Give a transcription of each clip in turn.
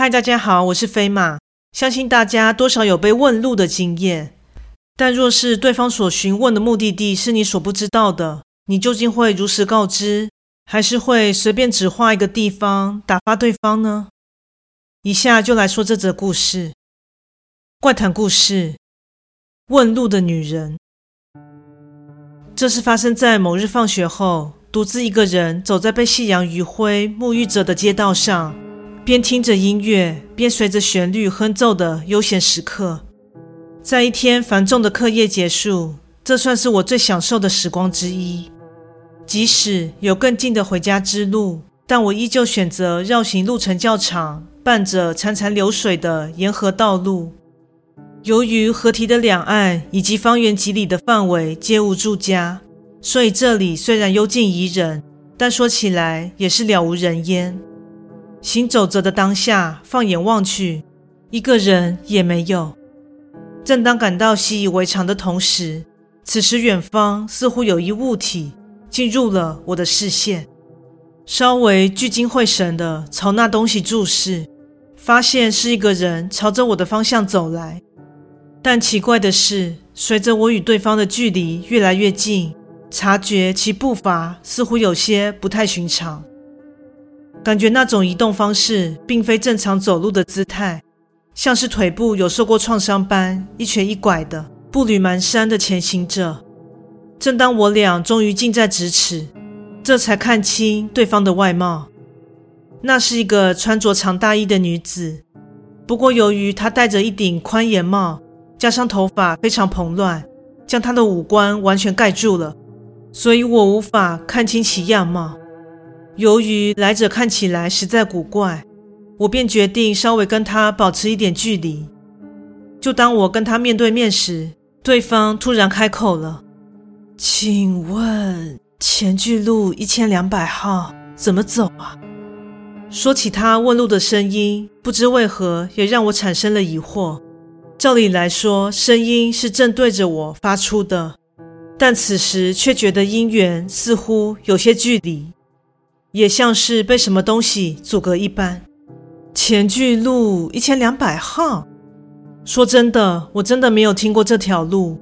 嗨，大家好，我是飞马。相信大家多少有被问路的经验，但若是对方所询问的目的地是你所不知道的，你究竟会如实告知，还是会随便指画一个地方打发对方呢？以下就来说这则故事。怪谈故事：问路的女人。这是发生在某日放学后，独自一个人走在被夕阳余晖沐浴着的街道上。边听着音乐，边随着旋律哼奏的悠闲时刻，在一天繁重的课业结束，这算是我最享受的时光之一。即使有更近的回家之路，但我依旧选择绕行路程较长、伴着潺潺流水的沿河道路。由于河堤的两岸以及方圆几里的范围皆无住家，所以这里虽然幽静宜人，但说起来也是了无人烟。行走着的当下，放眼望去，一个人也没有。正当感到习以为常的同时，此时远方似乎有一物体进入了我的视线。稍微聚精会神地朝那东西注视，发现是一个人朝着我的方向走来。但奇怪的是，随着我与对方的距离越来越近，察觉其步伐似乎有些不太寻常。感觉那种移动方式并非正常走路的姿态，像是腿部有受过创伤般一瘸一拐的步履蹒跚的前行着。正当我俩终于近在咫尺，这才看清对方的外貌。那是一个穿着长大衣的女子，不过由于她戴着一顶宽檐帽，加上头发非常蓬乱，将她的五官完全盖住了，所以我无法看清其样貌。由于来者看起来实在古怪，我便决定稍微跟他保持一点距离。就当我跟他面对面时，对方突然开口了：“请问前巨路一千两百号怎么走啊？”说起他问路的声音，不知为何也让我产生了疑惑。照理来说，声音是正对着我发出的，但此时却觉得音源似乎有些距离。也像是被什么东西阻隔一般。前巨路一千两百号。说真的，我真的没有听过这条路。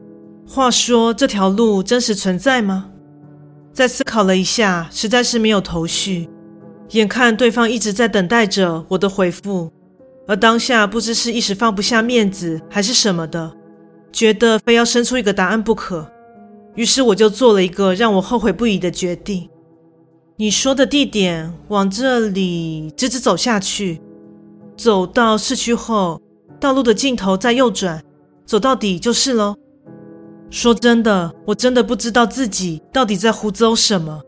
话说，这条路真实存在吗？再思考了一下，实在是没有头绪。眼看对方一直在等待着我的回复，而当下不知是一时放不下面子，还是什么的，觉得非要生出一个答案不可。于是我就做了一个让我后悔不已的决定。你说的地点，往这里直直走下去，走到市区后，道路的尽头再右转，走到底就是喽。说真的，我真的不知道自己到底在胡诌什么。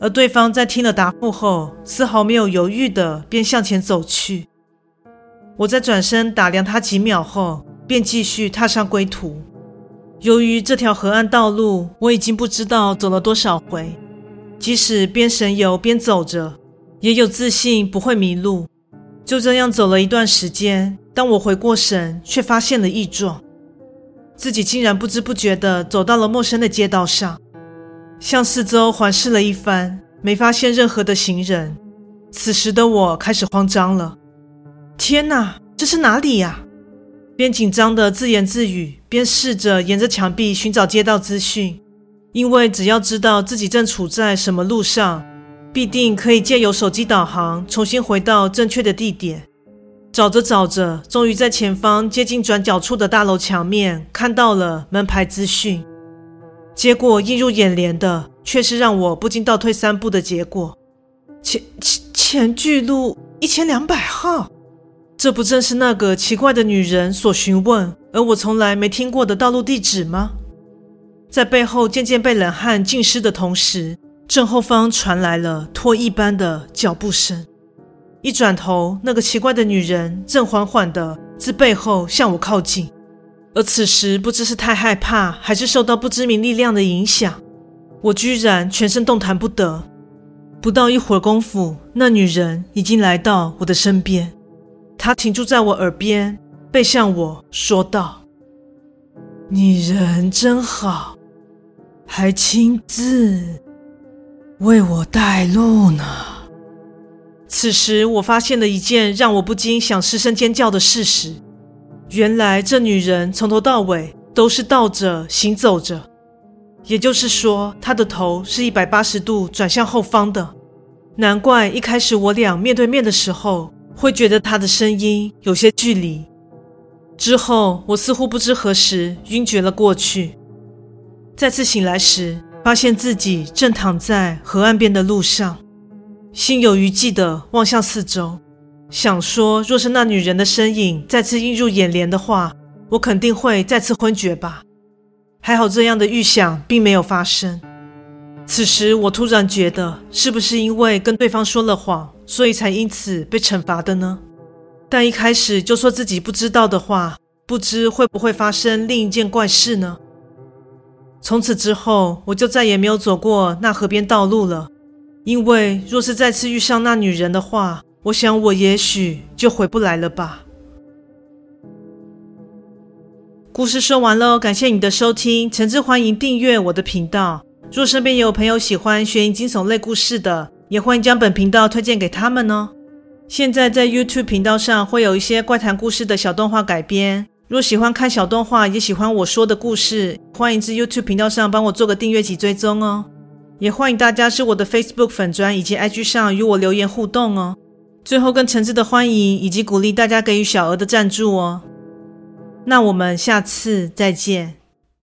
而对方在听了答复后，丝毫没有犹豫的便向前走去。我在转身打量他几秒后，便继续踏上归途。由于这条河岸道路，我已经不知道走了多少回。即使边神游边走着，也有自信不会迷路。就这样走了一段时间，当我回过神，却发现了异状，自己竟然不知不觉地走到了陌生的街道上。向四周环视了一番，没发现任何的行人。此时的我开始慌张了。天哪，这是哪里呀？边紧张地自言自语，边试着沿着墙壁寻找街道资讯。因为只要知道自己正处在什么路上，必定可以借由手机导航重新回到正确的地点。找着找着，终于在前方接近转角处的大楼墙面看到了门牌资讯。结果映入眼帘的却是让我不禁倒退三步的结果：前前前巨路一千两百号，这不正是那个奇怪的女人所询问，而我从来没听过的道路地址吗？在背后渐渐被冷汗浸湿的同时，正后方传来了拖一般的脚步声。一转头，那个奇怪的女人正缓缓地自背后向我靠近。而此时，不知是太害怕，还是受到不知名力量的影响，我居然全身动弹不得。不到一会儿功夫，那女人已经来到我的身边，她停住在我耳边，背向我说道：“你人真好。”还亲自为我带路呢。此时，我发现了一件让我不禁想失声尖叫的事实：原来这女人从头到尾都是倒着行走着，也就是说，她的头是一百八十度转向后方的。难怪一开始我俩面对面的时候，会觉得她的声音有些距离。之后，我似乎不知何时晕厥了过去。再次醒来时，发现自己正躺在河岸边的路上，心有余悸地望向四周，想说：若是那女人的身影再次映入眼帘的话，我肯定会再次昏厥吧。还好，这样的预想并没有发生。此时，我突然觉得，是不是因为跟对方说了谎，所以才因此被惩罚的呢？但一开始就说自己不知道的话，不知会不会发生另一件怪事呢？从此之后，我就再也没有走过那河边道路了。因为若是再次遇上那女人的话，我想我也许就回不来了吧。故事说完喽，感谢你的收听，诚挚欢迎订阅我的频道。若身边有朋友喜欢悬疑惊悚类故事的，也欢迎将本频道推荐给他们哦。现在在 YouTube 频道上会有一些怪谈故事的小动画改编。若喜欢看小动画，也喜欢我说的故事，欢迎至 YouTube 频道上帮我做个订阅及追踪哦。也欢迎大家是我的 Facebook 粉专以及 IG 上与我留言互动哦。最后更诚挚的欢迎以及鼓励大家给予小额的赞助哦。那我们下次再见。